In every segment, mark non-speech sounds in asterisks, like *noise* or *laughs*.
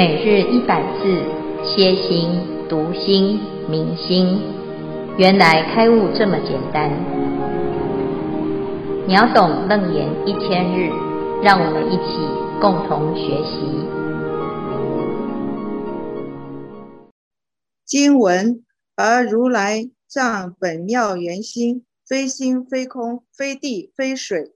每日一百字，歇心、读心、明心，原来开悟这么简单。秒懂楞严一千日，让我们一起共同学习。经文：而如来藏本妙圆心，非心非空，非地非水，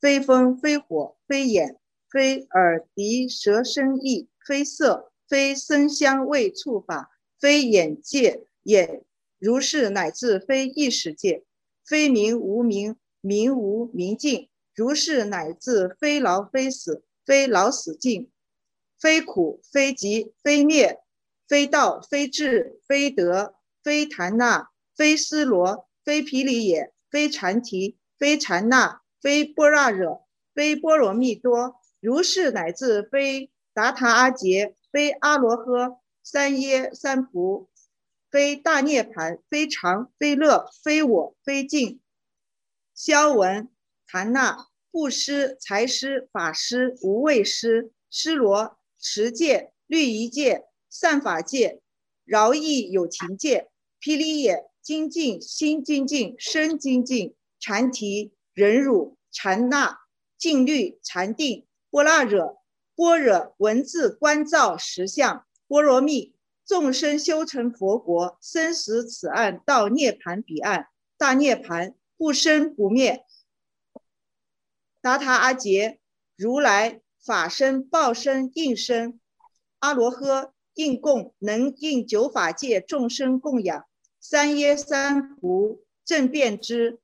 非风非火，非眼非耳鼻舌身意。非色，非声香味触法，非眼界眼，如是乃至非意识界，非名无名，名无明尽，如是乃至非老非死，非老死尽，非苦非集非灭，非道非智非得，非檀那非斯罗，非毗梨也，非禅提非禅那，非般若惹，非波罗蜜多，如是乃至非。达他阿杰，非阿罗呵，三耶三菩，非大涅槃，非常非乐，非我非净。消文檀那布施财施法施无畏施施罗持戒律仪戒善法戒饶益有情戒毗梨也精进心精进身精进禅提忍辱禅那静虑禅定般若惹。般若文字观照实相，波罗蜜众生修成佛国，生死此岸到涅槃彼岸，大涅槃不生不灭。达他阿杰如来法身报身应身，阿罗呵应供能应九法界众生供养，三耶三菩正遍知，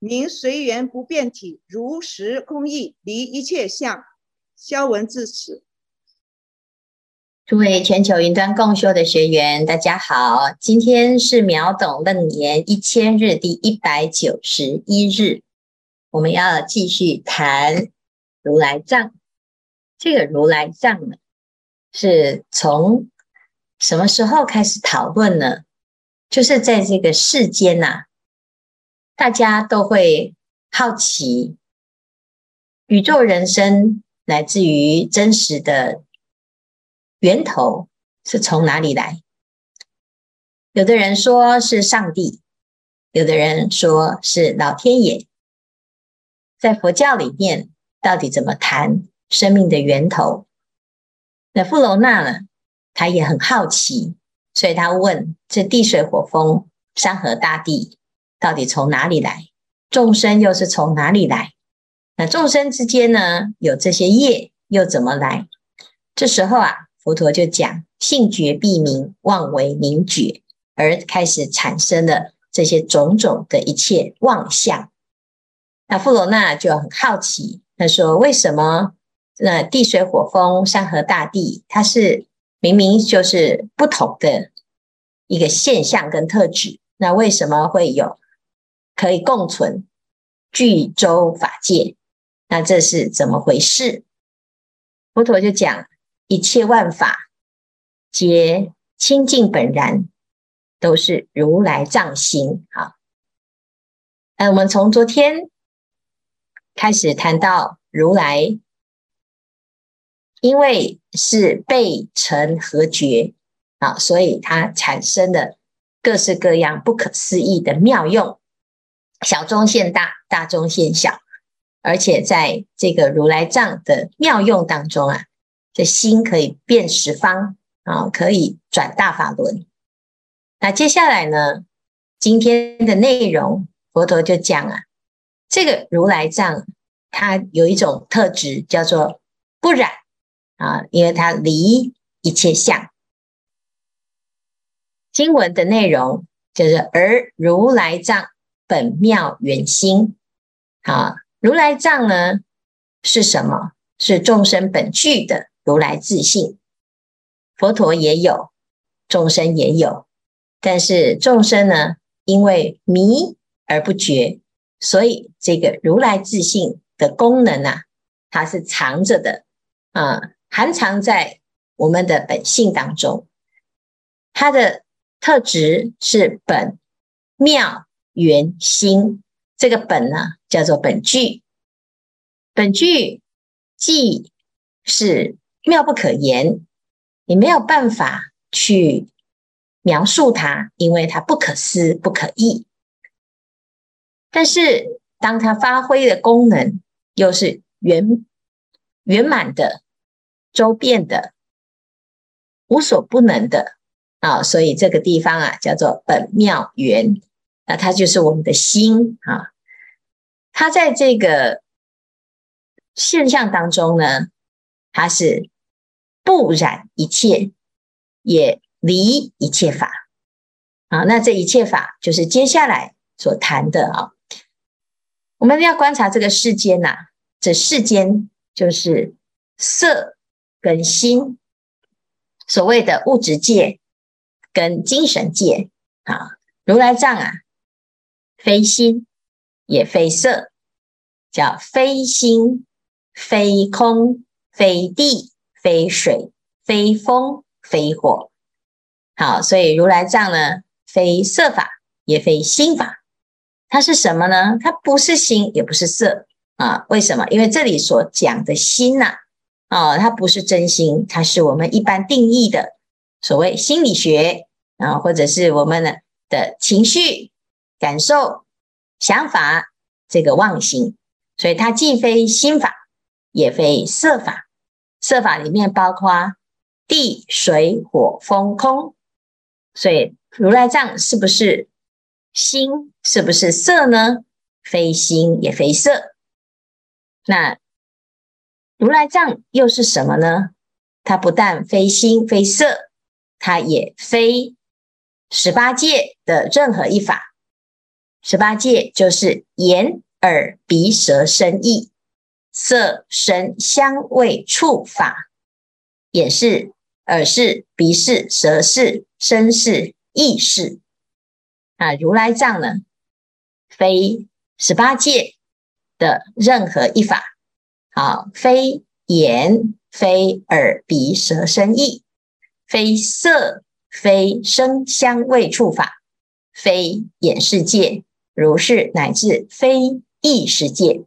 名随缘不变体，如实空义离一切相。消文至此。诸位全球云端共修的学员，大家好，今天是秒懂楞严一千日第一百九十一日，我们要继续谈如来藏。这个如来藏呢，是从什么时候开始讨论呢？就是在这个世间呐、啊，大家都会好奇宇宙人生。来自于真实的源头是从哪里来？有的人说是上帝，有的人说是老天爷。在佛教里面，到底怎么谈生命的源头？那富楼那呢？他也很好奇，所以他问：这地水火风、山河大地到底从哪里来？众生又是从哪里来？那众生之间呢，有这些业又怎么来？这时候啊，佛陀就讲：性觉必明，妄为明觉，而开始产生了这些种种的一切妄相。那富罗那就很好奇，他说：为什么那地水火风、山河大地，它是明明就是不同的一个现象跟特质，那为什么会有可以共存具周法界？那这是怎么回事？佛陀就讲，一切万法皆清净本然，都是如来藏心。好，那我们从昨天开始谈到如来，因为是被尘合觉啊，所以它产生了各式各样不可思议的妙用，小中现大，大中现小。而且在这个如来藏的妙用当中啊，这心可以变十方啊，可以转大法轮。那接下来呢，今天的内容，佛陀就讲啊，这个如来藏它有一种特质叫做不染啊，因为它离一切相。经文的内容就是而如来藏本妙圆心啊。如来藏呢是什么？是众生本具的如来自性。佛陀也有，众生也有，但是众生呢，因为迷而不觉，所以这个如来自性的功能啊，它是藏着的啊，含藏在我们的本性当中。它的特质是本妙圆心。这个本呢，叫做本具，本具既是妙不可言，你没有办法去描述它，因为它不可思不可议。但是，当它发挥的功能又是圆圆满的、周遍的、无所不能的啊，所以这个地方啊叫做本妙圆，那它就是我们的心啊。它在这个现象当中呢，它是不染一切，也离一切法啊。那这一切法就是接下来所谈的啊。我们要观察这个世间呐、啊，这世间就是色跟心，所谓的物质界跟精神界啊。如来藏啊，非心也非色，叫非心，非空，非地，非水，非风，非火。好，所以如来藏呢，非色法，也非心法。它是什么呢？它不是心，也不是色啊。为什么？因为这里所讲的心呐，啊，它不是真心，它是我们一般定义的所谓心理学啊，或者是我们的的情绪、感受、想法这个妄心。所以它既非心法，也非色法。色法里面包括地、水、火、风、空。所以如来藏是不是？心是不是色呢？非心也非色。那如来藏又是什么呢？它不但非心非色，它也非十八界的任何一法。十八界就是眼、耳、鼻、舌、身、意、色、声、香、味、触法，眼是、耳是、鼻是、舌是、身是、意识。啊，如来藏呢，非十八界的任何一法，好，非眼，非耳，鼻，舌，身，意，非色，非声，香，味，触法，非眼识界，如是乃至非意世界。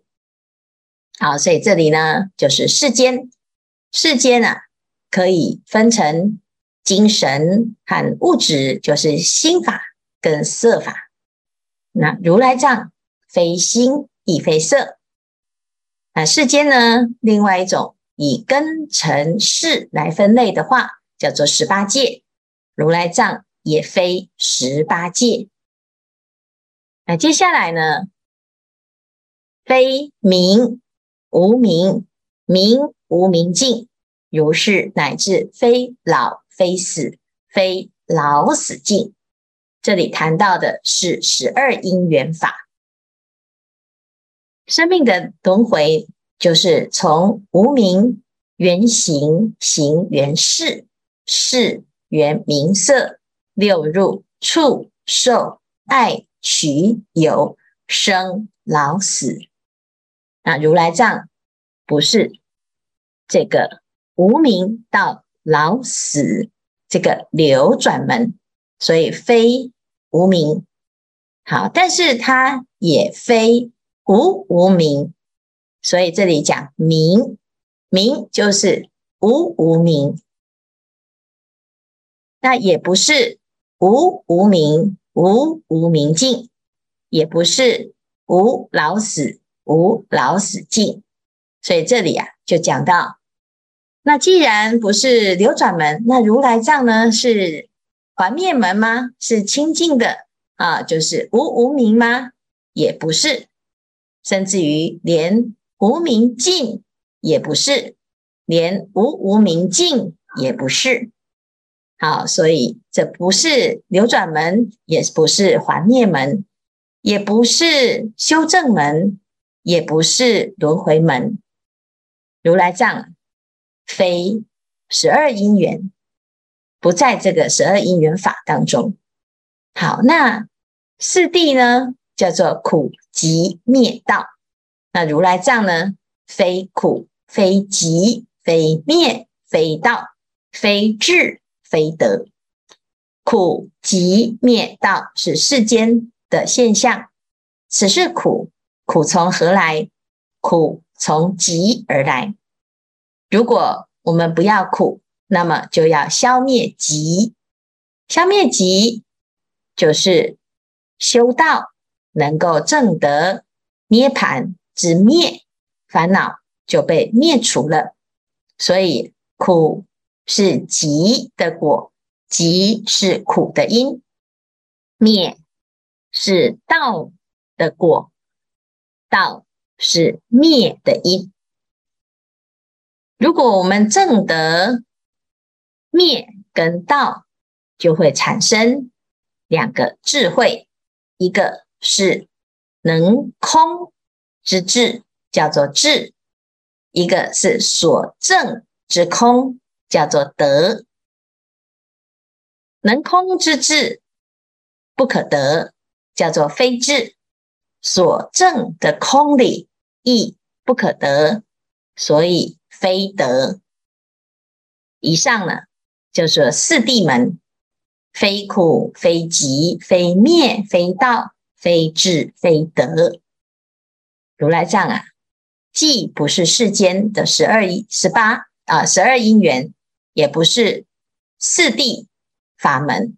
好，所以这里呢，就是世间，世间啊，可以分成精神和物质，就是心法。跟色法，那如来藏非心亦非色。那世间呢，另外一种以根尘世来分类的话，叫做十八界。如来藏也非十八界。那接下来呢，非名无名，名无明尽，如是乃至非老非死，非老死尽。这里谈到的是十二因缘法，生命的轮回就是从无名缘行，行缘识，识缘名色，六入触受爱取有生老死。那如来藏不是这个无名到老死这个流转门。所以非无名，好，但是它也非无无名，所以这里讲名，名就是无无名，那也不是无无名，无无明尽，也不是无老死，无老死尽，所以这里啊就讲到，那既然不是流转门，那如来藏呢是？还灭门吗？是清净的啊，就是无无明吗？也不是，甚至于连无明尽也不是，连无无明尽也不是。好，所以这不是流转门，也不是还灭门，也不是修正门，也不是轮回门。如来藏非十二因缘。不在这个十二因缘法当中。好，那四谛呢，叫做苦集灭道。那如来藏呢，非苦，非集，非灭，非道，非智，非得。苦集灭道是世间的现象。此是苦，苦从何来？苦从集而来。如果我们不要苦。那么就要消灭集，消灭集就是修道能够证得涅槃之灭，烦恼就被灭除了。所以苦是集的果，集是苦的因，灭是道的果，道是灭的因。如果我们证得灭跟道，就会产生两个智慧，一个是能空之智，叫做智；一个是所证之空，叫做得。能空之智不可得，叫做非智；所证的空理亦不可得，所以非得。以上呢，就是四谛门，非苦非集非灭非道非智非得。如来藏啊，既不是世间的十二一十八啊十二因缘，也不是四谛法门，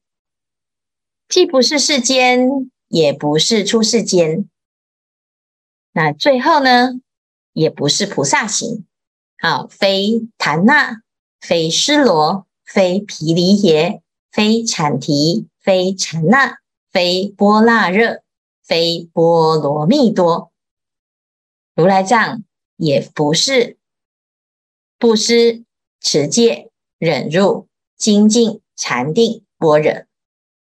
既不是世间，也不是出世间。那最后呢，也不是菩萨行，啊，非檀那，非尸罗。非毗梨耶，非阐提，非禅那，非波那热，非波罗蜜多。如来藏也不是布施、持戒、忍辱、精进、禅定、般若，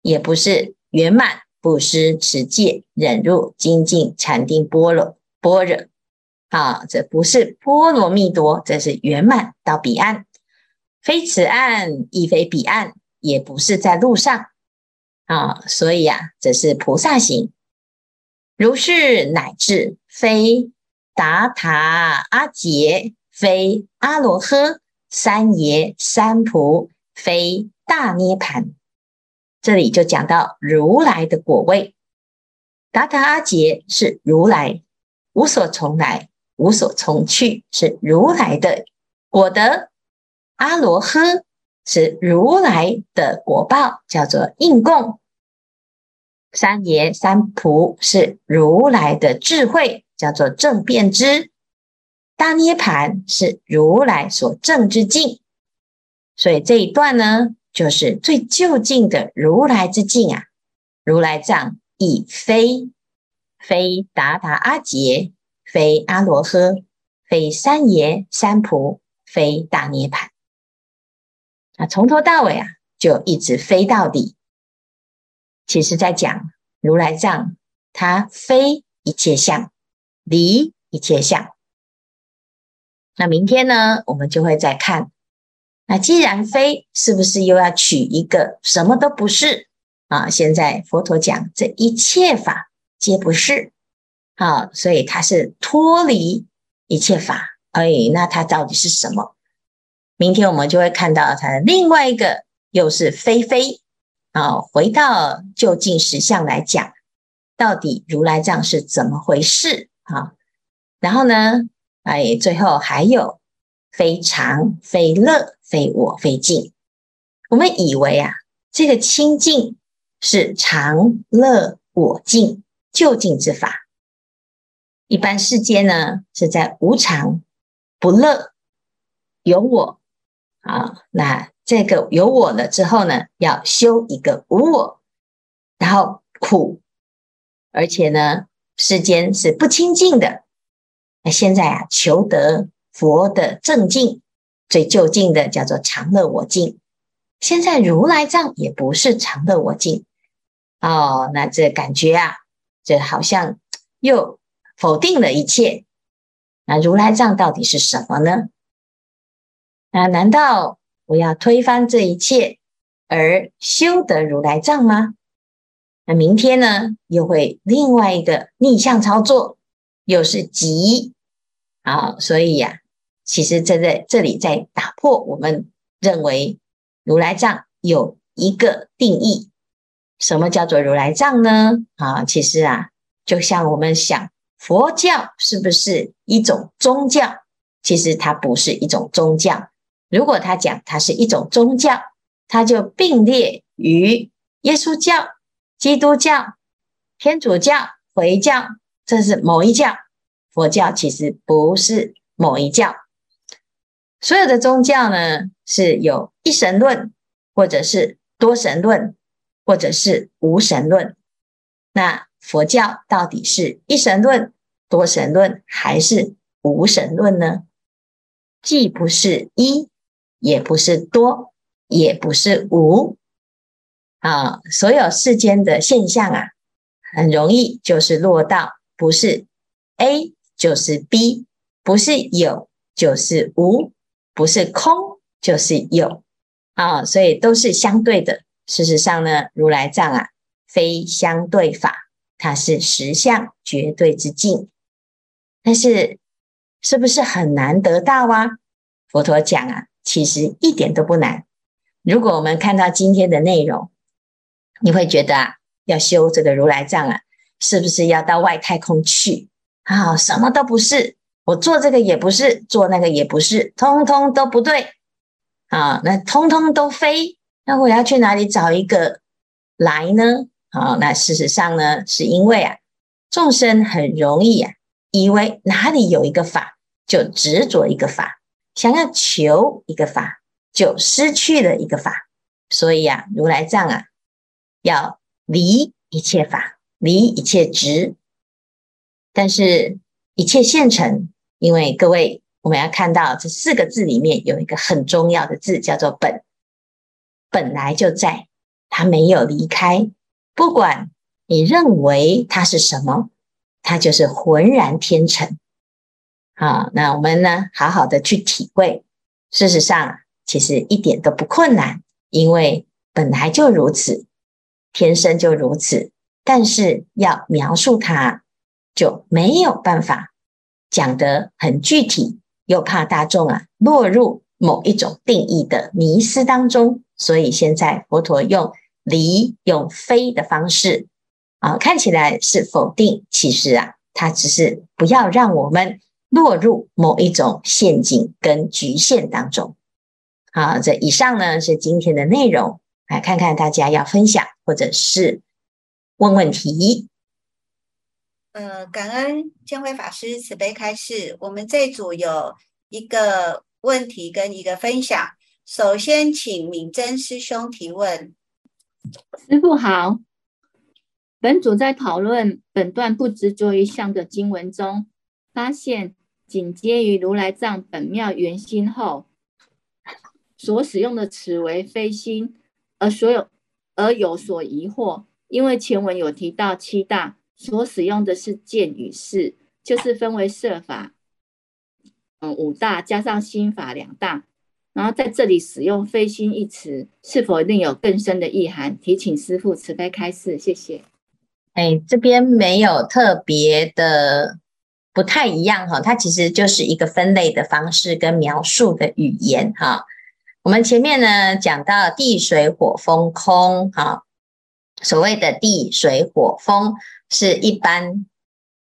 也不是圆满不施、持戒、忍辱、精进、禅定、般若、般若。啊，这不是波罗蜜多，这是圆满到彼岸。非此岸，亦非彼岸，也不是在路上啊，所以啊，这是菩萨行。如是乃至非达塔阿杰，非阿罗呵，三爷三菩，非大涅槃。这里就讲到如来的果位。达达阿杰是如来无所从来，无所从去，是如来的果德。阿罗呵是如来的果报，叫做应供；三爷三菩是如来的智慧，叫做正遍知；大涅槃是如来所证之境。所以这一段呢，就是最究竟的如来之境啊！如来藏亦非非达达阿杰，非阿罗呵，非三耶三菩，非大涅槃。啊，从头到尾啊，就一直飞到底。其实，在讲如来藏，它非一切相，离一切相。那明天呢，我们就会再看。那既然非，是不是又要取一个什么都不是啊？现在佛陀讲，这一切法皆不是啊，所以它是脱离一切法。哎，那它到底是什么？明天我们就会看到它的另外一个，又是非非啊。回到究竟实相来讲，到底如来藏是怎么回事啊？然后呢，哎，最后还有非常、非乐、非我、非净。我们以为啊，这个清净是常、乐、我、净就近之法。一般世间呢，是在无常、不乐、有我。啊，那这个有我了之后呢，要修一个无我，然后苦，而且呢，世间是不清净的。那现在啊，求得佛的正境，最究竟的叫做常乐我净。现在如来藏也不是常乐我净哦，那这感觉啊，这好像又否定了一切。那如来藏到底是什么呢？那难道我要推翻这一切而修得如来藏吗？那明天呢，又会另外一个逆向操作，又是集啊！所以呀、其实这在这里在打破我们认为如来藏有一个定义。什么叫做如来藏呢？啊，其实啊，就像我们想佛教是不是一种宗教？其实它不是一种宗教。如果他讲它是一种宗教，它就并列于耶稣教、基督教、天主教、回教，这是某一教。佛教其实不是某一教，所有的宗教呢，是有一神论，或者是多神论，或者是无神论。那佛教到底是一神论、多神论，还是无神论呢？既不是一，也不是多，也不是无。啊，所有世间的现象啊，很容易就是落到不是 A。就是 B，不是有就是无，不是空就是有啊，所以都是相对的。事实上呢，如来藏啊，非相对法，它是实相绝对之境。但是是不是很难得到啊？佛陀讲啊，其实一点都不难。如果我们看到今天的内容，你会觉得啊，要修这个如来藏啊，是不是要到外太空去？啊，什么都不是，我做这个也不是，做那个也不是，通通都不对。啊，那通通都非，那我要去哪里找一个来呢？啊，那事实上呢，是因为啊，众生很容易啊，以为哪里有一个法，就执着一个法，想要求一个法，就失去了一个法。所以啊，如来藏啊，要离一切法，离一切执。但是，一切现成，因为各位，我们要看到这四个字里面有一个很重要的字，叫做“本”，本来就在，它没有离开。不管你认为它是什么，它就是浑然天成。好，那我们呢，好好的去体会。事实上，其实一点都不困难，因为本来就如此，天生就如此。但是要描述它。就没有办法讲得很具体，又怕大众啊落入某一种定义的迷思当中，所以现在佛陀用离、用非的方式啊，看起来是否定，其实啊，它只是不要让我们落入某一种陷阱跟局限当中。好，这以上呢是今天的内容，来看看大家要分享或者是问问题。呃，感恩见辉法师慈悲开示。我们这组有一个问题跟一个分享。首先，请敏真师兄提问。师父好，本组在讨论本段不执着于相的经文中，发现紧接于如来藏本妙圆心后，所使用的词为非心，而所有而有所疑惑，因为前文有提到七大。所使用的是见与识，就是分为色法，嗯，五大加上心法两大，然后在这里使用非心一词，是否另有更深的意涵？提请师父慈悲开示，谢谢。哎，这边没有特别的不太一样哈，它其实就是一个分类的方式跟描述的语言哈。我们前面呢讲到地水火风空哈，所谓的地水火风。是一般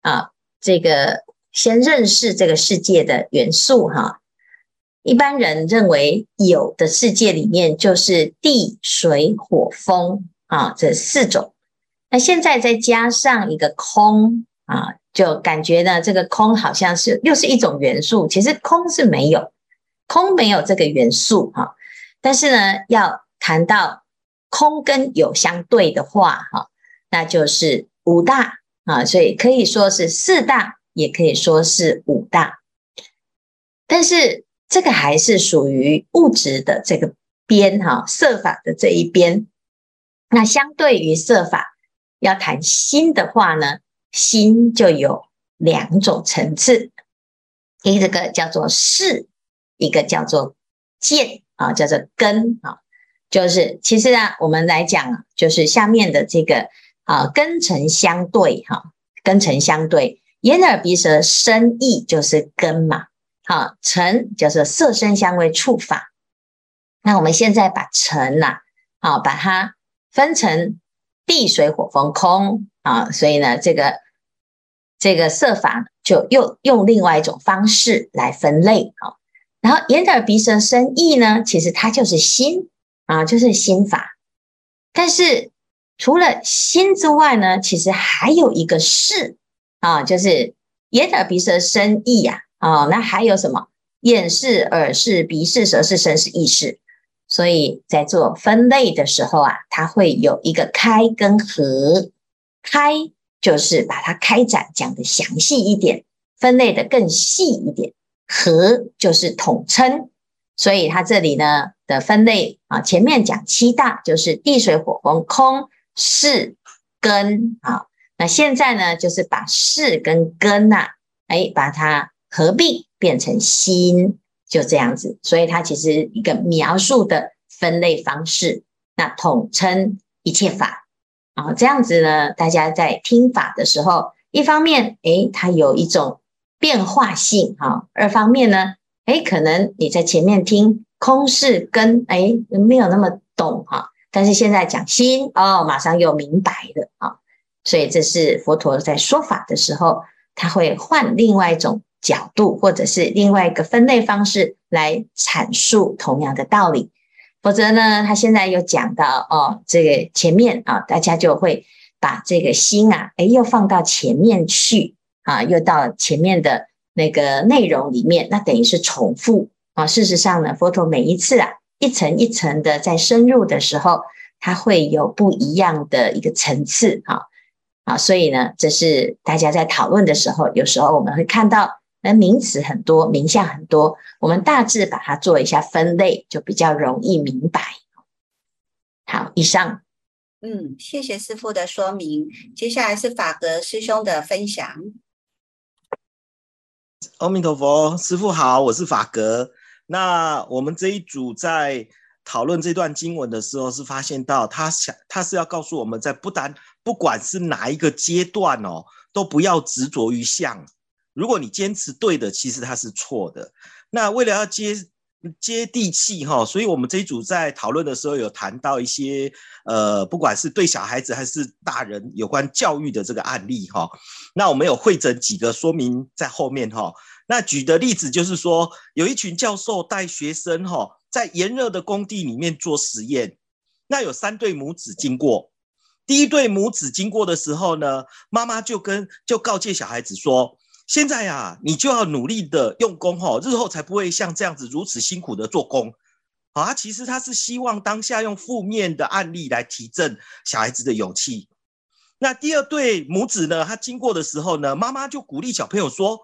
啊，这个先认识这个世界的元素哈。一般人认为有的世界里面就是地、水、火、风啊，这四种。那现在再加上一个空啊，就感觉呢，这个空好像是又是一种元素。其实空是没有，空没有这个元素哈。但是呢，要谈到空跟有相对的话哈，那就是。五大啊，所以可以说是四大，也可以说是五大。但是这个还是属于物质的这个边哈，色法的这一边。那相对于色法，要谈心的话呢，心就有两种层次，一个叫做事，一个叫做见啊，叫做根啊。就是其实啊，我们来讲，就是下面的这个。啊，根尘相对，哈，根尘相对，眼耳鼻舌身意就是根嘛，好，尘就是色声香味触法。那我们现在把尘呐，啊，把它分成地水火风空啊，所以呢，这个这个色法就又用另外一种方式来分类啊。然后眼耳鼻舌身意呢，其实它就是心啊，就是心法。但是除了心之外呢，其实还有一个识啊，就是眼耳鼻舌身意呀。啊，那还有什么？眼识、耳识、鼻识、舌识、身是、意识。所以在做分类的时候啊，它会有一个开跟合。开就是把它开展讲得详细一点，分类得更细一点。合就是统称。所以它这里呢的分类啊，前面讲七大就是地水火风空是根啊，那现在呢就是把是跟根呐、啊，哎，把它。合并变成心，就这样子，所以它其实一个描述的分类方式，那统称一切法啊，这样子呢，大家在听法的时候，一方面，诶，它有一种变化性哈；二方面呢，诶，可能你在前面听空是跟，诶，没有那么懂哈，但是现在讲心哦，马上又明白了啊，所以这是佛陀在说法的时候，他会换另外一种。角度，或者是另外一个分类方式来阐述同样的道理，否则呢，他现在又讲到哦，这个前面啊，大家就会把这个心啊，诶，又放到前面去啊，又到前面的那个内容里面，那等于是重复啊。事实上呢，佛陀每一次啊，一层一层的在深入的时候，它会有不一样的一个层次啊啊，所以呢，这是大家在讨论的时候，有时候我们会看到。那名词很多，名相很多，我们大致把它做一下分类，就比较容易明白。好，以上。嗯，谢谢师父的说明。接下来是法格师兄的分享。阿弥陀佛，师傅好，我是法格。那我们这一组在讨论这段经文的时候，是发现到他想，他是要告诉我们在不单不管是哪一个阶段哦，都不要执着于相。如果你坚持对的，其实它是错的。那为了要接接地气哈，所以我们这一组在讨论的时候有谈到一些呃，不管是对小孩子还是大人有关教育的这个案例哈。那我们有汇整几个说明在后面哈。那举的例子就是说，有一群教授带学生哈，在炎热的工地里面做实验。那有三对母子经过，第一对母子经过的时候呢，妈妈就跟就告诫小孩子说。现在呀、啊，你就要努力的用功哈，日后才不会像这样子如此辛苦的做工。啊，其实他是希望当下用负面的案例来提振小孩子的勇气。那第二对母子呢，他经过的时候呢，妈妈就鼓励小朋友说，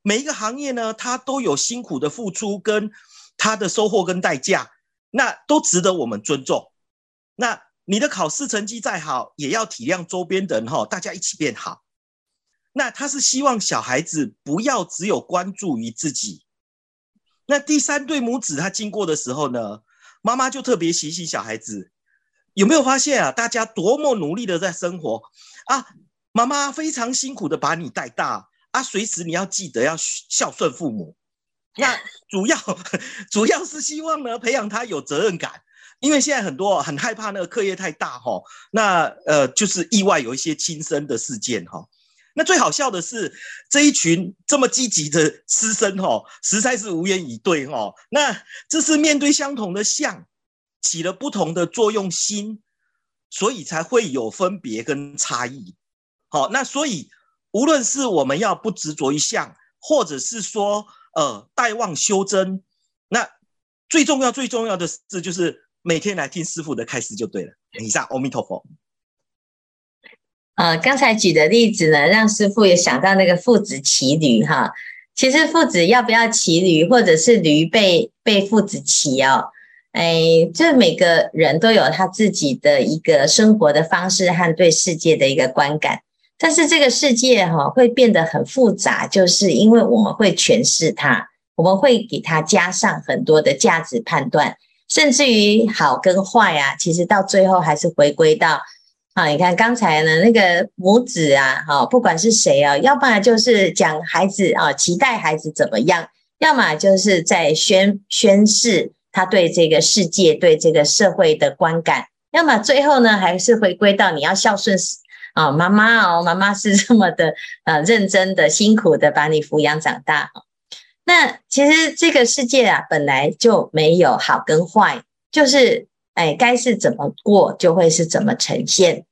每一个行业呢，他都有辛苦的付出跟他的收获跟代价，那都值得我们尊重。那你的考试成绩再好，也要体谅周边的人哈，大家一起变好。那他是希望小孩子不要只有关注于自己。那第三对母子他经过的时候呢，妈妈就特别提醒小孩子，有没有发现啊？大家多么努力的在生活啊！妈妈非常辛苦的把你带大啊，随时你要记得要孝顺父母。那主要 *laughs* 主要是希望呢，培养他有责任感，因为现在很多很害怕那个课业太大哈，那呃就是意外有一些轻生的事件哈。那最好笑的是，这一群这么积极的师生哈，实在是无言以对哈。那这是面对相同的相，起了不同的作用心，所以才会有分别跟差异。好，那所以无论是我们要不执着于相，或者是说呃待望修真，那最重要最重要的事就是每天来听师父的开示就对了。以上，阿弥陀佛。呃，刚才举的例子呢，让师父也想到那个父子骑驴哈。其实父子要不要骑驴，或者是驴被被父子骑哦，哎，这每个人都有他自己的一个生活的方式和对世界的一个观感。但是这个世界哈会变得很复杂，就是因为我们会诠释它，我们会给它加上很多的价值判断，甚至于好跟坏啊，其实到最后还是回归到。啊，你看刚才呢，那个母子啊，哈，不管是谁啊，要不然就是讲孩子啊，期待孩子怎么样，要么就是在宣宣示他对这个世界、对这个社会的观感，要么最后呢，还是回归到你要孝顺啊，妈妈哦，妈妈是这么的呃认真的、辛苦的把你抚养长大。那其实这个世界啊，本来就没有好跟坏，就是哎，该是怎么过就会是怎么呈现。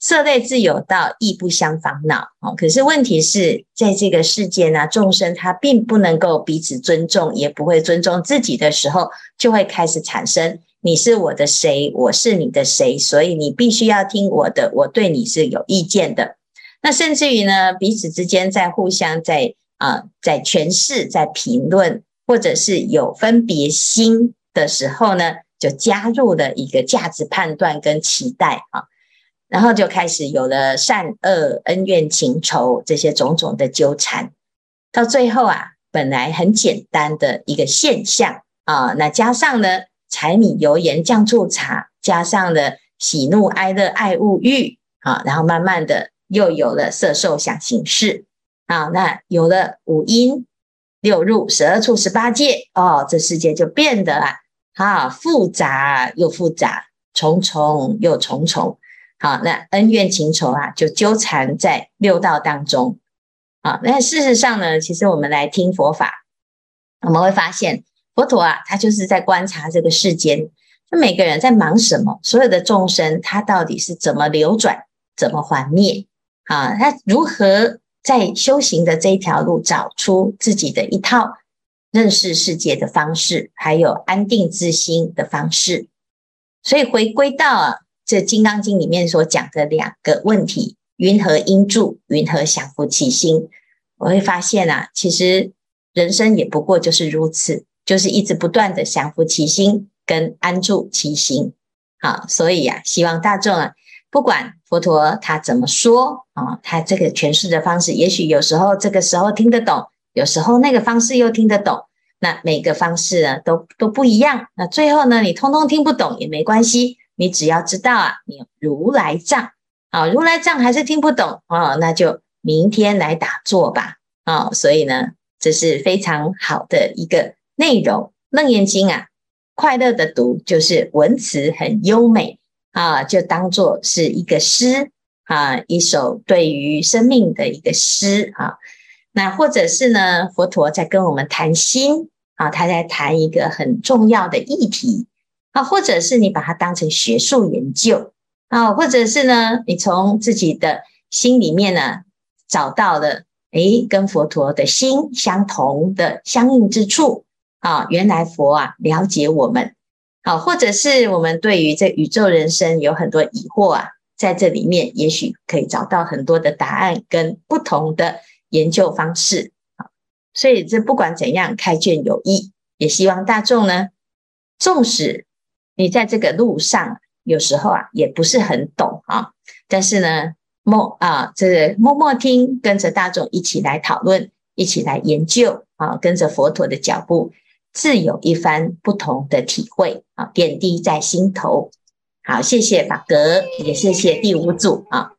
色类自有道，亦不相妨恼。哦，可是问题是在这个世界呢，众生他并不能够彼此尊重，也不会尊重自己的时候，就会开始产生你是我的谁，我是你的谁，所以你必须要听我的，我对你是有意见的。那甚至于呢，彼此之间在互相在啊、在诠释、在评论，或者是有分别心的时候呢，就加入了一个价值判断跟期待啊。然后就开始有了善恶、恩怨情仇这些种种的纠缠，到最后啊，本来很简单的一个现象啊，那加上呢柴米油盐酱醋茶，加上了喜怒哀乐爱恶欲啊，然后慢慢的又有了色受想行识啊，那有了五阴六入十二处十八界哦，这世界就变得啊，啊复杂又复杂，重重又重重。好，那恩怨情仇啊，就纠缠在六道当中。啊，那事实上呢，其实我们来听佛法，我们会发现佛陀啊，他就是在观察这个世间，那每个人在忙什么，所有的众生他到底是怎么流转，怎么还灭？啊，他如何在修行的这一条路找出自己的一套认识世界的方式，还有安定自心的方式。所以回归到啊。这《金刚经》里面所讲的两个问题：云何应住？云何降伏其心？我会发现啊，其实人生也不过就是如此，就是一直不断的降伏其心跟安住其心。好，所以啊，希望大众啊，不管佛陀他怎么说啊，他这个诠释的方式，也许有时候这个时候听得懂，有时候那个方式又听得懂。那每个方式呢，都都不一样。那最后呢，你通通听不懂也没关系。你只要知道啊，你如来藏啊，如来藏还是听不懂啊，那就明天来打坐吧啊。所以呢，这是非常好的一个内容。楞严经啊，快乐的读就是文词很优美啊，就当做是一个诗啊，一首对于生命的一个诗啊。那或者是呢，佛陀在跟我们谈心啊，他在谈一个很重要的议题。啊，或者是你把它当成学术研究啊，或者是呢，你从自己的心里面呢找到了，诶，跟佛陀的心相同的相应之处啊，原来佛啊了解我们，好，或者是我们对于这宇宙人生有很多疑惑啊，在这里面也许可以找到很多的答案跟不同的研究方式啊，所以这不管怎样，开卷有益，也希望大众呢，纵使。你在这个路上，有时候啊，也不是很懂啊。但是呢，默啊，这个默默听，跟着大众一起来讨论，一起来研究啊，跟着佛陀的脚步，自有一番不同的体会啊，点滴在心头。好，谢谢法格，也谢谢第五组啊。